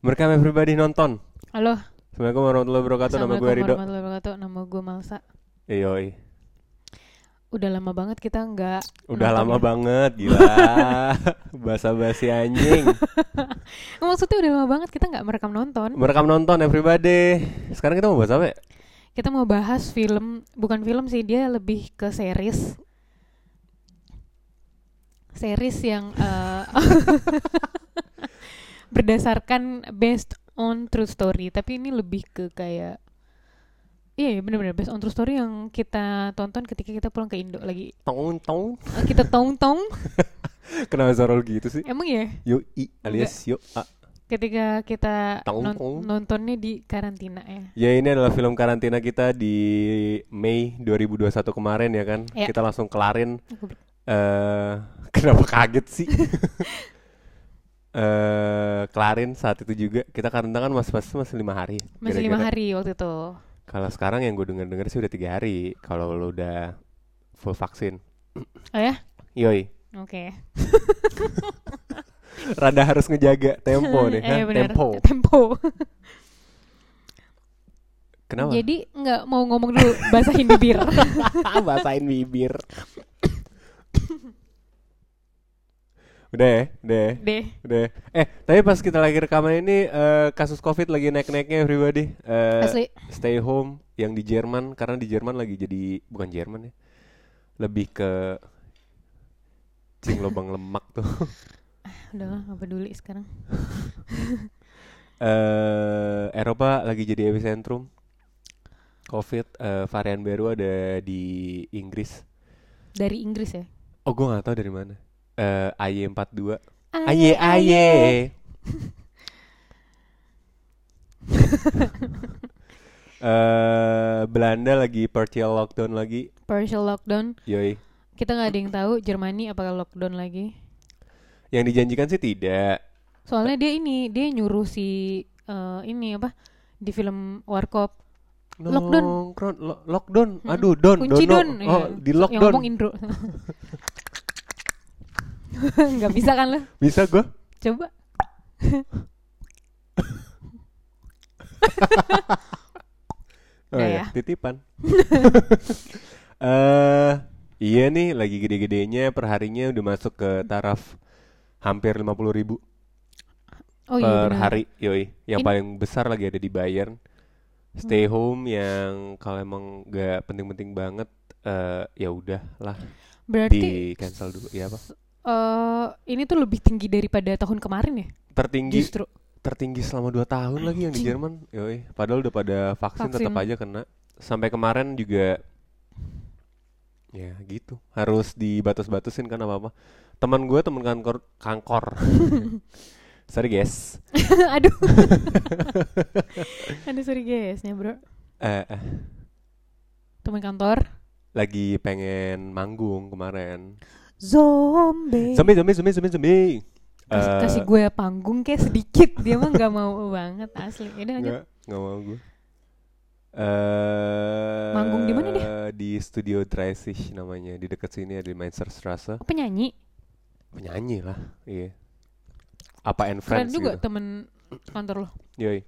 Merekam everybody nonton. Halo. Assalamualaikum warahmatullahi wabarakatuh. Nama gue Assalamualaikum Rido. warahmatullahi wabarakatuh. Nama gue Malsa. Yoi. Udah lama banget kita nggak. Udah lama ya. banget gila. Basa-basi anjing. Maksudnya udah lama banget kita nggak merekam nonton. Merekam nonton everybody. Sekarang kita mau bahas apa ya? Kita mau bahas film, bukan film sih dia lebih ke series. Series yang eh, berdasarkan based on true story. Tapi ini lebih ke kayak Iya, iya bener-bener based on true story yang kita tonton ketika kita pulang ke Indo lagi. Tong tong. Eh, Kita tong-tong. Kenapa suara lu gitu sih? Emang ya? Yo i alias yo a. ketika kita Tong, non- tong. nontonnya di karantina ya. Ya ini adalah film karantina kita di Mei 2021 kemarin ya kan. Ya. Kita langsung kelarin. eh kenapa kaget sih? eh kelarin saat itu juga kita karantina kan masih masih masih lima hari. Masih lima hari waktu itu. Kalau sekarang yang gue denger-denger sih udah tiga hari. Kalau lu udah full vaksin. Oh ya? Yoi. Oke. Rada harus ngejaga tempo nih. Eh, bener. Tempo. Tempo. Kenapa? Jadi nggak mau ngomong dulu basahin bibir. Basahin bibir. Udah ya, udah ya. Deh. Udah. Eh, tapi pas kita lagi rekaman ini eh, kasus Covid lagi naik-naiknya everybody. Eh, Asli. stay home yang di Jerman karena di Jerman lagi jadi bukan Jerman ya. Lebih ke cing lubang lemak tuh. Udah lah, nggak peduli sekarang. Eh, Eropa lagi jadi epicentrum Covid eh, varian baru ada di Inggris. Dari Inggris ya. Oh, gua nggak tahu dari mana. Eh, AY42. Aye, Aye aye. Eh Belanda lagi partial lockdown lagi. Partial lockdown. Yoi. Kita nggak ada yang tahu Jermani apakah lockdown lagi. Yang dijanjikan sih tidak. Soalnya dia ini dia nyuruh si eh, ini apa di film Warkop Lockdown. Lo- lockdown. Mm-mm. Aduh, don, kunci dono. don. Oh, ya. di Yang lockdown. ngomong Indro. Nggak bisa kan lo? Bisa gua? Coba. Oh ya, ya. titipan. Eh, iya nih lagi gede-gedenya perharinya udah masuk ke taraf hampir 50.000 ribu Oh iya per benar. hari, yoi. Yang Ini- paling besar lagi ada di Bayern. Stay home yang kalau emang gak penting-penting banget, eh ya udah lah di Berarti cancel dulu. Ya apa? Eh ini tuh lebih tinggi daripada tahun kemarin ya? Tertinggi, Justru. tertinggi selama 2 tahun lagi yang di. Jerman, yoi. Padahal udah pada vaksin, tetap Vaksin. aja kena. Sampai kemarin juga, ya gitu. Harus dibatas-batasin kan apa-apa. Teman gue teman kantor, kankor. Sorry guys. Aduh. Aduh sorry guys, ya bro. Eh, eh, Teman kantor. lagi pengen manggung kemarin. Zombie. Zombie, zombie, zombie, zombie, zombie. Kasih, Eh, kasih gue panggung kayak sedikit dia mah nggak mau banget asli. Yaudah lanjut. Nggak, nggak mau gue. Eh, Manggung di mana dia? Di studio Dreisig namanya, di dekat sini ada di Mainzerstraße. Oh, penyanyi. Penyanyi lah, iya. Apa and Keren Friends juga gitu. temen kantor lo. Yoi.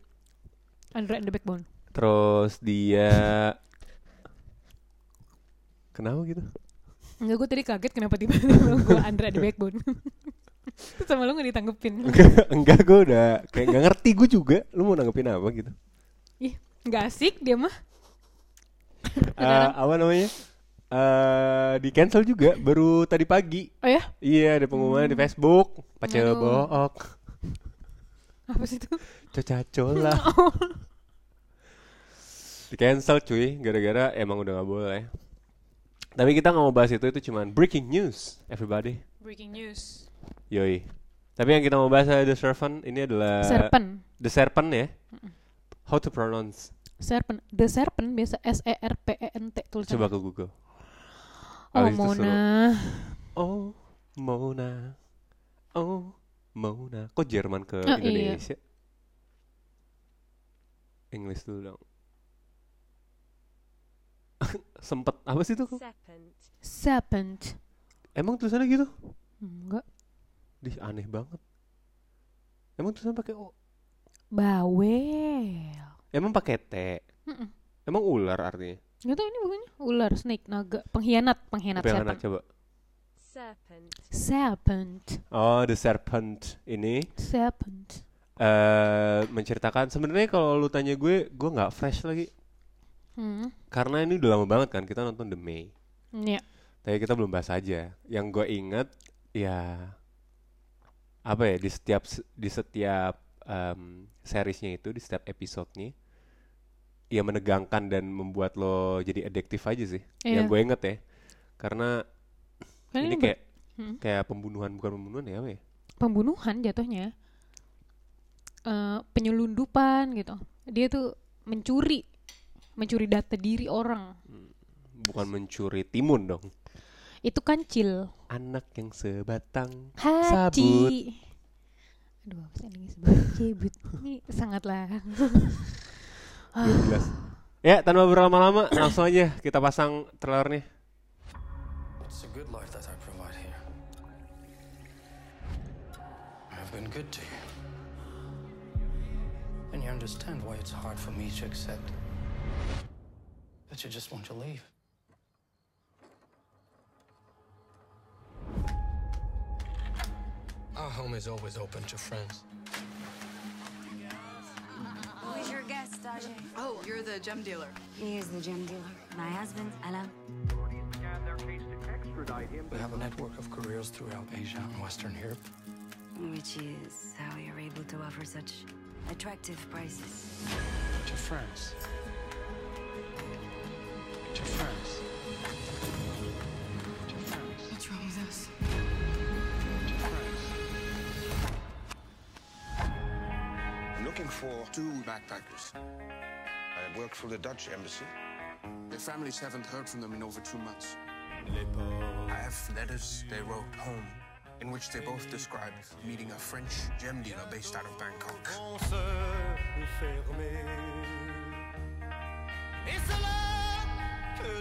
Andre and the Backbone. Terus dia Kenapa gitu? Enggak, gue tadi kaget kenapa tiba-tiba gue Andre and the Backbone. Terus sama lo gak ditanggepin. enggak, enggak gue udah kayak nggak ngerti gue juga. Lu mau nanggepin apa gitu? Ih, gak asik dia mah. Eh, apa namanya? Eh di cancel juga baru tadi pagi. Oh ya? Iya, ada pengumuman di Facebook. Pace Aduh. book. Apa sih itu? Coca-cola. di cancel cuy, gara-gara emang udah nggak boleh. Tapi kita nggak mau bahas itu, itu cuman breaking news, everybody. Breaking news. Yoi. Tapi yang kita mau bahas adalah The Serpent. Ini adalah Serpent. The Serpent ya. How to pronounce? Serpent. The Serpent biasa S E R P E N T tulisannya. Coba ke Google. Oh, Abis Mona. Oh, Mona. Oh, Mona. Kok Jerman ke Oh, iya. Indonesia? English dulu dong. Sempet apa sih itu? Serpent. Serpent. Emang tulisannya gitu? Enggak. Dih, aneh banget. Emang tulisannya pakai O? Bawel. Emang pakai T? Mm-mm. Emang ular artinya? Gak tau ini bukannya ular, snake, naga, pengkhianat, pengkhianat anak coba? Serpent. Serpent, Oh, The Serpent ini serpent. eh menceritakan sebenarnya kalau lu tanya gue, gue nggak fresh lagi Hmm. Karena ini udah lama banget kan kita nonton The May. Ya. Tapi kita belum bahas aja. Yang gue inget ya apa ya di setiap di setiap em, seriesnya itu di setiap episodenya ya menegangkan dan membuat lo jadi adiktif aja sih. Yang Iya. gue inget ya. Karena Kan ini ini kayak Hmm. kayak pembunuhan bukan pembunuhan ya apa ya? pembunuhan jatuhnya Eh, penyelundupan gitu dia tuh mencuri mencuri data diri orang Bukan mencuri timun dong. itu kancil Anak yang sebatang haji Sabut. aduh apa sih ini sebagai cebut ini sangatlah 12. Ya, tanpa berlama-lama langsung aja kita pasang trailernya. It's a good life that I provide here. I've been good to you. And you understand why it's hard for me to accept that you just want to leave. Our home is always open to friends. Who is your guest, Ajay? Oh, you're the gem dealer. He is the gem dealer. My husband, Alan. We have a network of couriers throughout Asia and Western Europe. Which is how you're able to offer such attractive prices. To France. To France. To France. What's wrong with us? To France. I'm looking for two backpackers. I work for the Dutch embassy. Their families haven't heard from them in over two months. I have letters they wrote home in which they both describe meeting a French gem dealer based out of Bangkok.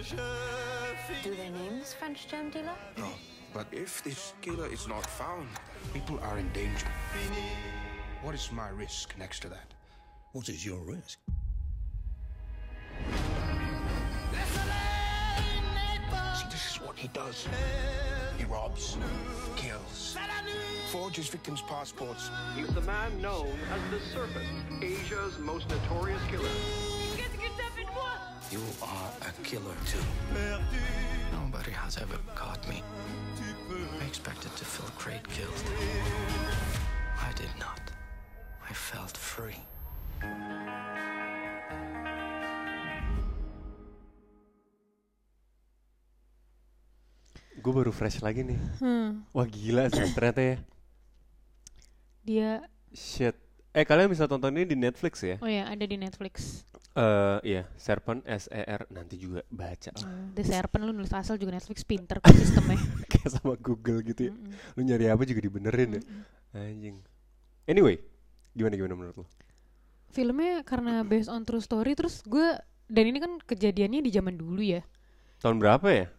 Do they name this French gem dealer? No, but if this killer is not found, people are in danger. What is my risk next to that? What is your risk? See, this is what he does. He robs, kills, forges victims' passports. He's the man known as the Serpent, Asia's most notorious killer. You are a killer too. Nobody has ever caught me. I expected to feel great guilt. I did not. I felt free. Gue baru fresh lagi nih. Hmm. Wah gila sih ternyata ya. dia Shit. Eh kalian bisa tonton ini di Netflix ya? oh ya ada di Netflix Eh iya, Serpent S E R nanti juga baca lah. Hmm, The Serpent lu nulis asal juga Netflix pinter kok sistemnya Kayak sama Google gitu ya. Mm-mm. Lu nyari apa juga dibenerin ya. Anjing. Anyway, gimana gimana menurut lo? filmnya karena based on true story terus gue dan ini kan kejadiannya di zaman dulu ya Tahun berapa ya?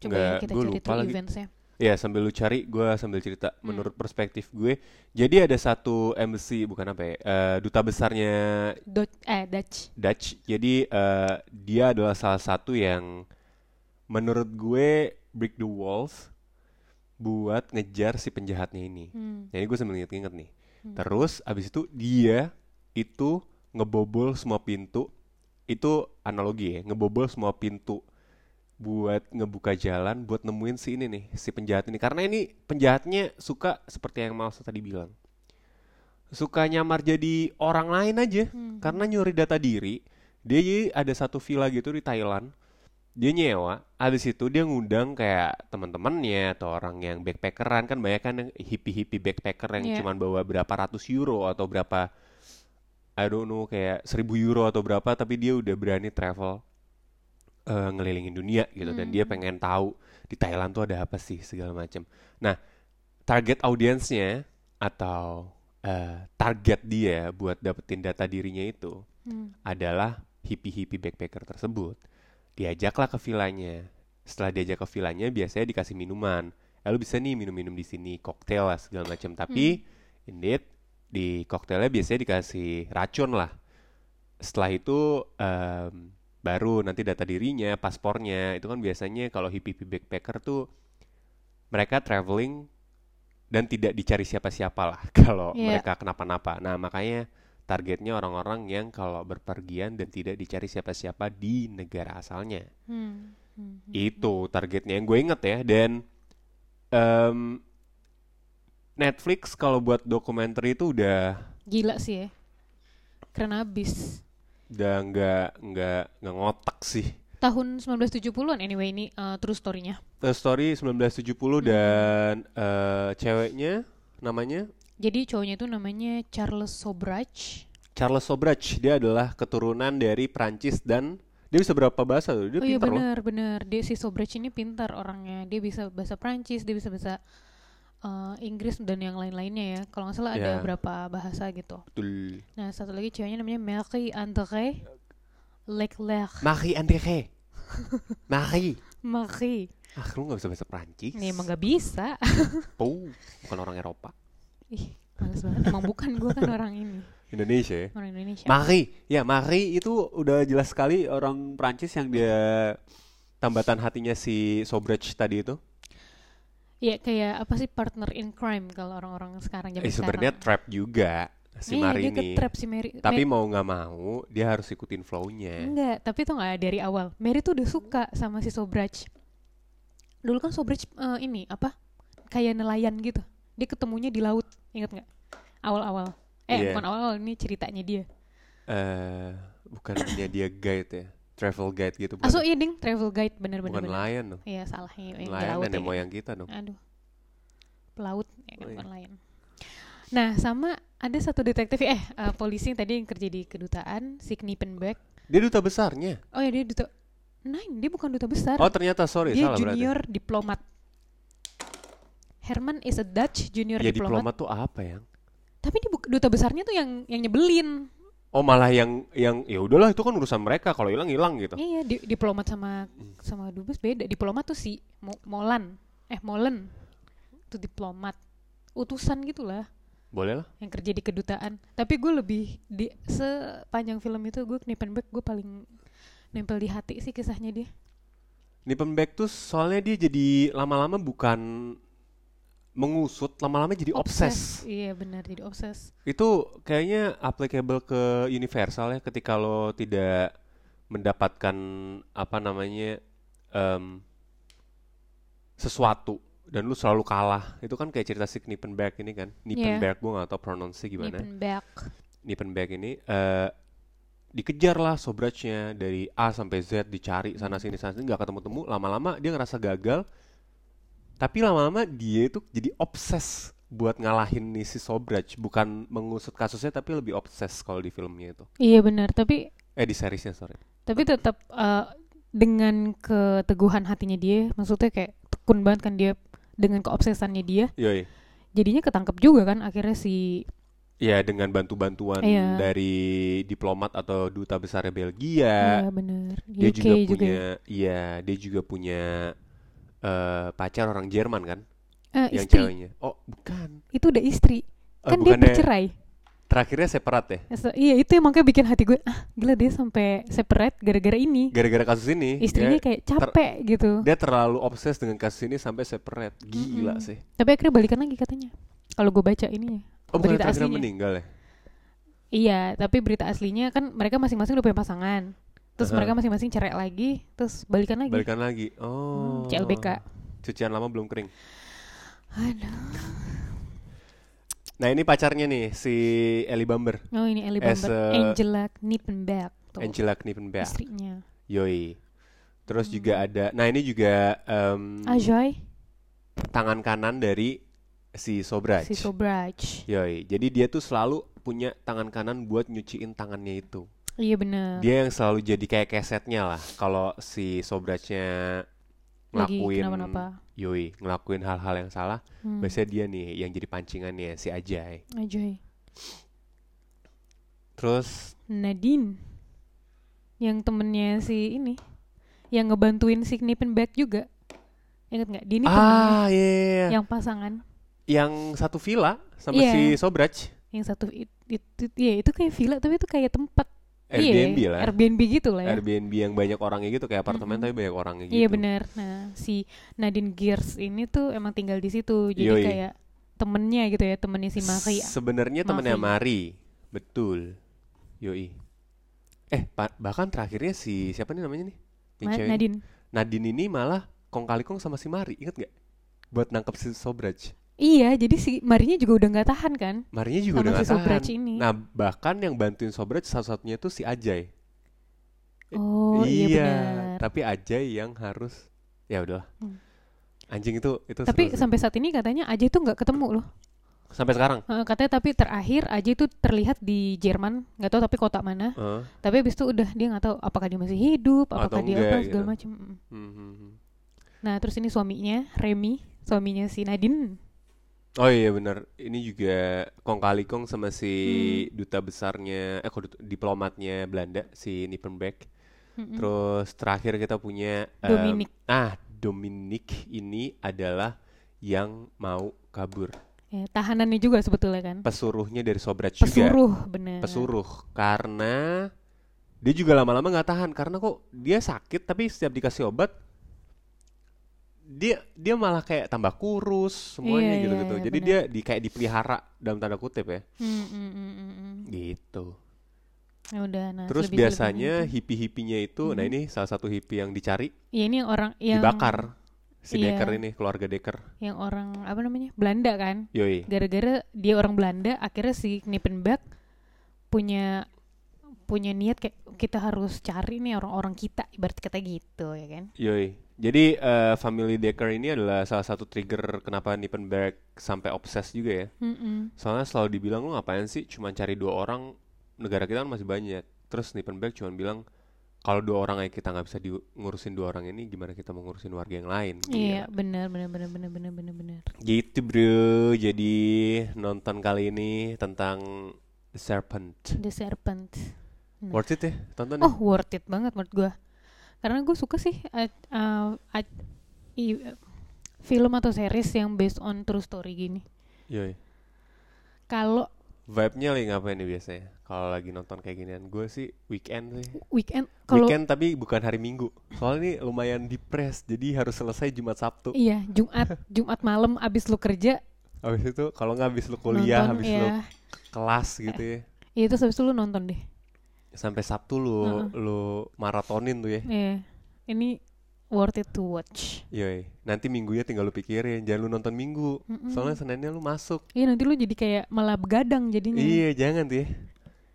coba ya Nggak, kita gua cari lagi. eventsnya Ya sambil lu cari, gue sambil cerita. Hmm. Menurut perspektif gue, jadi ada satu embassy bukan apa ya, eh, duta besarnya Dutch eh Dutch Dutch. Jadi eh, dia adalah salah satu yang menurut gue break the walls buat ngejar si penjahatnya ini. Hmm. Jadi gue sambil inget-inget nih. Terus abis itu dia itu ngebobol semua pintu. Itu analogi ya, ngebobol semua pintu buat ngebuka jalan buat nemuin si ini nih, si penjahat ini. Karena ini penjahatnya suka seperti yang Malsa tadi bilang. Suka nyamar jadi orang lain aja karena nyuri data diri. Dia jadi ada satu villa gitu di Thailand. Dia nyewa, habis itu dia ngundang kayak teman-temannya atau orang yang backpackeran kan banyak kan yang hippie-hippie backpacker yang Iya. cuman bawa berapa ratus euro atau berapa I don't know kayak seribu euro atau berapa tapi dia udah berani travel eh, ngelilingin dunia gitu dan dia pengen tahu di Thailand tuh ada apa sih segala macam. Nah, target audiensnya atau eh, target dia buat dapetin data dirinya itu Hmm. adalah hippie-hippie backpacker tersebut. Diajaklah ke villanya. Setelah diajak ke villanya biasanya dikasih minuman. Eh, lu bisa nih minum-minum di sini, koktail lah segala macam. Tapi indeed di koktailnya biasanya dikasih racun lah. Setelah itu em, baru nanti data dirinya, paspornya. Itu kan biasanya kalau hippie-hippie backpacker tuh mereka traveling dan tidak dicari siapa-siapa lah kalau Iya. mereka kenapa-napa. Nah, makanya targetnya orang-orang yang kalau berpergian dan tidak dicari siapa-siapa di negara asalnya. Hmm. Hmm. Itu targetnya yang gue inget ya. Dan em, Netflix kalau buat dokumenter itu udah Gila sih ya. Keren abis. Udah nggak nggak nggak ngotak sih. Tahun 1970-an anyway ini uh, true story-nya. The Story 1970 dan eh, ceweknya namanya Jadi cowoknya itu namanya Charles Sobrach. Charles Sobrach. Dia adalah keturunan dari Prancis dan dia bisa berapa bahasa tuh? Dia oh iya benar benar. Dia si Sobrach ini pintar orangnya. Dia bisa bahasa Prancis, dia bisa bahasa uh, Inggris dan yang lain-lainnya ya. Kalau nggak salah ada Ya. berapa bahasa gitu. Betul. Nah satu lagi ceweknya namanya Marie André Leclerc. Marie André. Marie. Marie. Ah, lu gak bisa bahasa Prancis. Ini emang gak bisa. Puh, bukan orang Eropa. Ih, males banget. Emang bukan gue kan orang ini, Indonesia ya. orang Indonesia. Marie, ya Marie itu udah jelas sekali orang Prancis yang dia tambatan hatinya si Sobrach tadi itu. Iya kayak apa sih partner in crime kalau orang-orang sekarang zaman Eh sebenarnya trap juga si Iya, Marie dia ini. ke-trap si Mary. Tapi Ma- mau nggak mau dia harus ikutin flow-nya. enggak, tapi tuh nggak dari awal. Mary tuh udah suka sama si Sobrach. Dulu kan Sobrach eh, ini apa? Kayak nelayan gitu. Dia ketemunya di laut, inget nggak? Awal-awal. Eh, Iya. bukan awal-awal ini ceritanya dia. Eh bukannya dia guide ya, travel guide gitu bukan? Ah, so iya ding, travel guide bener-bener. bukan bener. nelayan dong. Iya salah di Nelayan laut nenek ya. moyang kita dong. Aduh. Pelaut ya kan Oh, iya. bukan nelayan. Nah, sama ada satu detektif eh eh, polisi yang tadi yang kerja di kedutaan, si Knippenberg. Dia duta besarnya. Oh ya dia duta Nine, dia bukan duta besar. Oh ternyata sorry dia salah berarti. junior diplomat. Herman is a Dutch junior Ya diplomat. diplomat tuh apa yang? Tapi dia duta besarnya tuh yang yang nyebelin. Oh malah yang yang ya udahlah itu kan urusan mereka kalau hilang hilang gitu. Iya, di- diplomat sama sama dubes beda. Diplomat tuh si Mo- Molan. Eh, Molen. Itu diplomat. Utusan gitulah. Boleh lah. yang kerja di kedutaan tapi gue lebih di sepanjang film itu gue Knippenberg gue paling nempel di hati sih kisahnya dia Nippenbeck tuh soalnya dia jadi lama-lama bukan mengusut, lama-lama jadi obses. iya benar jadi obses Itu kayaknya applicable ke universal ya ketika lo tidak mendapatkan apa namanya em, sesuatu dan lu selalu kalah. Itu kan kayak cerita si Nippenberg ini kan. Nippenberg gue gak tau pronounce gimana. Knippenberg Nippenberg ini eh dikejar lah Sobrachnya dari A sampai Z dicari sana sini sana sini nggak ketemu temu lama-lama dia ngerasa gagal tapi lama-lama dia itu jadi obses buat ngalahin nih si Sobrach bukan mengusut kasusnya tapi lebih obses kalau di filmnya itu iya benar tapi eh di seriesnya sorry tapi tetap eh, dengan keteguhan hatinya dia maksudnya kayak tekun banget kan dia dengan keobsesannya dia Yoi. jadinya ketangkep juga kan akhirnya si ya dengan bantu-bantuan Iya. dari diplomat atau duta besar Belgia iya benar dia UK juga juga, punya ya. iya dia juga punya eh, pacar orang Jerman kan? Eh, yang istri. ceweknya. Oh bukan. Itu udah istri. Oh, kan dia bercerai. Terakhirnya separat ya? So, iya itu yang makanya bikin hati gue ah gila dia sampai separate gara-gara ini. Gara-gara kasus ini. Istrinya dia, kayak capek gitu. dia terlalu obses dengan kasus ini sampai separate gila Mm-mm. sih. Tapi akhirnya balikan lagi katanya. Kalau gue baca ininya oh bukan berita aslinya. meninggal ya? Iya tapi berita aslinya kan mereka masing-masing udah punya pasangan terus Aha. mereka masing-masing cerai lagi terus balikan lagi. Balikan lagi. Oh. Hmm, CLBK cucian lama belum kering. Aduh. Nah ini pacarnya nih si Ellie Bamber. Oh ini Ellie As Bamber. a- Angela Knippenberg tuh. Angela Knippenberg. Istrinya. Yoi. Terus Hmm. juga ada nah ini juga em, Ajoy. tangan kanan dari si Sobrach si Sobrach yoi. Jadi dia tuh selalu punya tangan kanan buat nyuciin tangannya itu iya bener. Dia yang selalu jadi kayak kesetnya lah. Kalau si Sobrachnya ngelakuin yoi ngelakuin hal-hal yang salah Hmm. biasanya dia nih yang jadi pancingannya si Ajay. Ajoy terus Nadine. Yang temennya si ini. Yang ngebantuin si Knippenberg juga. Inget nggak? Dia ini temennya. ah iya iya, iya. yang pasangan. Yang satu villa sama Iya. si Sobrach. Yang satu itu, itu ya itu kayak villa tapi itu kayak tempat Airbnb iya, lah. Airbnb gitu lah ya. Airbnb yang banyak orangnya gitu kayak apartemen tapi banyak orangnya gitu. Iya benar. Nah, si Nadine Gears ini tuh emang tinggal di situ. Jadi Yoi. kayak temennya gitu ya, temennya si Maria. Sebenarnya temennya. Mari. Betul. Yoi. Eh, bahkan terakhirnya si siapa nih namanya nih? Yang Ma-? Nadine. Nadine ini malah kong kali kong sama si Mari, inget gak? Buat nangkep si Sobrach. Iya, jadi si Marinya juga udah nggak tahan kan? Marinya juga Sama udah si gak tahan. Ini. Nah, bahkan yang bantuin Sobrach satu-satunya itu si Ajay. Oh iya, benar. tapi Ajay yang harus ya udahlah. Hmm. Anjing itu itu Tapi seru sampai saat ini katanya Aja itu nggak ketemu loh. sampai sekarang. Katanya tapi terakhir Aja itu terlihat di Jerman, nggak tahu tapi kota mana. Heeh. Tapi habis itu udah dia nggak tahu apakah dia masih hidup, apakah Atau dia enggak apa segala gitu. macam. Mm. Hmm, hmm, hmm. Nah terus ini suaminya Remy, suaminya si Nadine. Oh iya benar. Ini juga kong kali kong sama si Hmm. duta besarnya eh kok diplomatnya Belanda si Nippenbeck. Mm-mm. Terus terakhir kita punya em, Dominic. ah, Dominic ini adalah yang mau kabur. Ya, tahanannya juga sebetulnya kan. Pesuruhnya dari Sobrach juga. Pesuruh bener. Pesuruh karena dia juga lama-lama nggak tahan karena kok dia sakit tapi setiap dikasih obat dia dia malah kayak tambah kurus semuanya Iya, gitu-gitu. iya, iya, Jadi benar. dia di kayak dipelihara dalam tanda kutip ya. Hmm, hmm, hmm, hmm, hmm. Gitu. Ya udah, nah Terus selebih-selebihnya biasanya hippie-hippinya itu, nah ini salah satu hippie yang dicari, Iya ini yang orang yang dibakar. Si Iya. Decker ini, keluarga Decker. yang orang apa namanya Belanda kan. Yoi. Gara-gara dia orang Belanda, akhirnya si Knippenberg punya punya niat kayak kita harus cari nih orang-orang kita ibarat kata gitu ya kan. Yoi. Jadi eh, family Decker ini adalah salah satu trigger kenapa Nippenberg sampai obses juga ya. Mm-mm. Soalnya selalu dibilang lu ngapain sih cuma cari dua orang, negara kita kan masih banyak. Terus Nippenberg cuma bilang kalau dua orang aja kita nggak bisa di- ngurusin dua orang ini, gimana kita mau ngurusin warga yang lain? Iya, Gila. benar benar benar benar benar benar benar. Gitu bro, jadi nonton kali ini tentang The Serpent. The Serpent. Nah. Worth it ya, tonton Oh, ya. worth it banget menurut gua. Karena gue suka sih uh, uh, uh, i- uh, film atau series yang based on true story gini. Yoi. Kalau Vibe-nya lagi ngapain nih biasanya? Kalau lagi nonton kayak ginian, gue sih weekend sih. weekend kalau Weekend tapi bukan hari Minggu. Soalnya ini lumayan depres, jadi harus selesai Jumat Sabtu. iya Jumat Jumat malam abis lu kerja Habis itu kalau nggak habis lu kuliah, nonton habis ya. lu kelas gitu ya. Iya itu habis itu lu nonton deh. Sampai Sabtu lu lu maratonin tuh ya. Iya. Ini worth it to watch. Yoi. Nanti minggunya tinggal lu pikirin, jangan lu nonton Minggu. Soalnya Seninnya lu masuk. Iya nanti lu jadi kayak malah begadang jadinya. Iya, jangan tuh ya.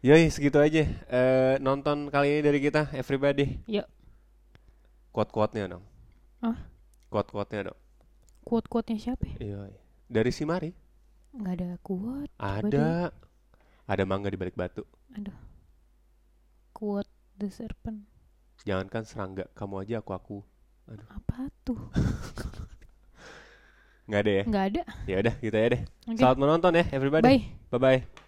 Yoi, segitu aja. Eh nonton kali ini dari kita, everybody. Yuk, Quote-quote-nya dong. Ah? Quote-quote-nya dong. quote-quote-nya siapa ya? Yoi. Dari si Mari. Nggak ada deh. Ada. Ada mangga di balik batu. Aduh. Quote the serpent. Jangankan serangga, kamu aja aku aku. Apa tuh? Nggak ada ya? Nggak ada. Ya udah, gitu ya deh. Oke. Selamat menonton ya, everybody. Bye. Bye bye.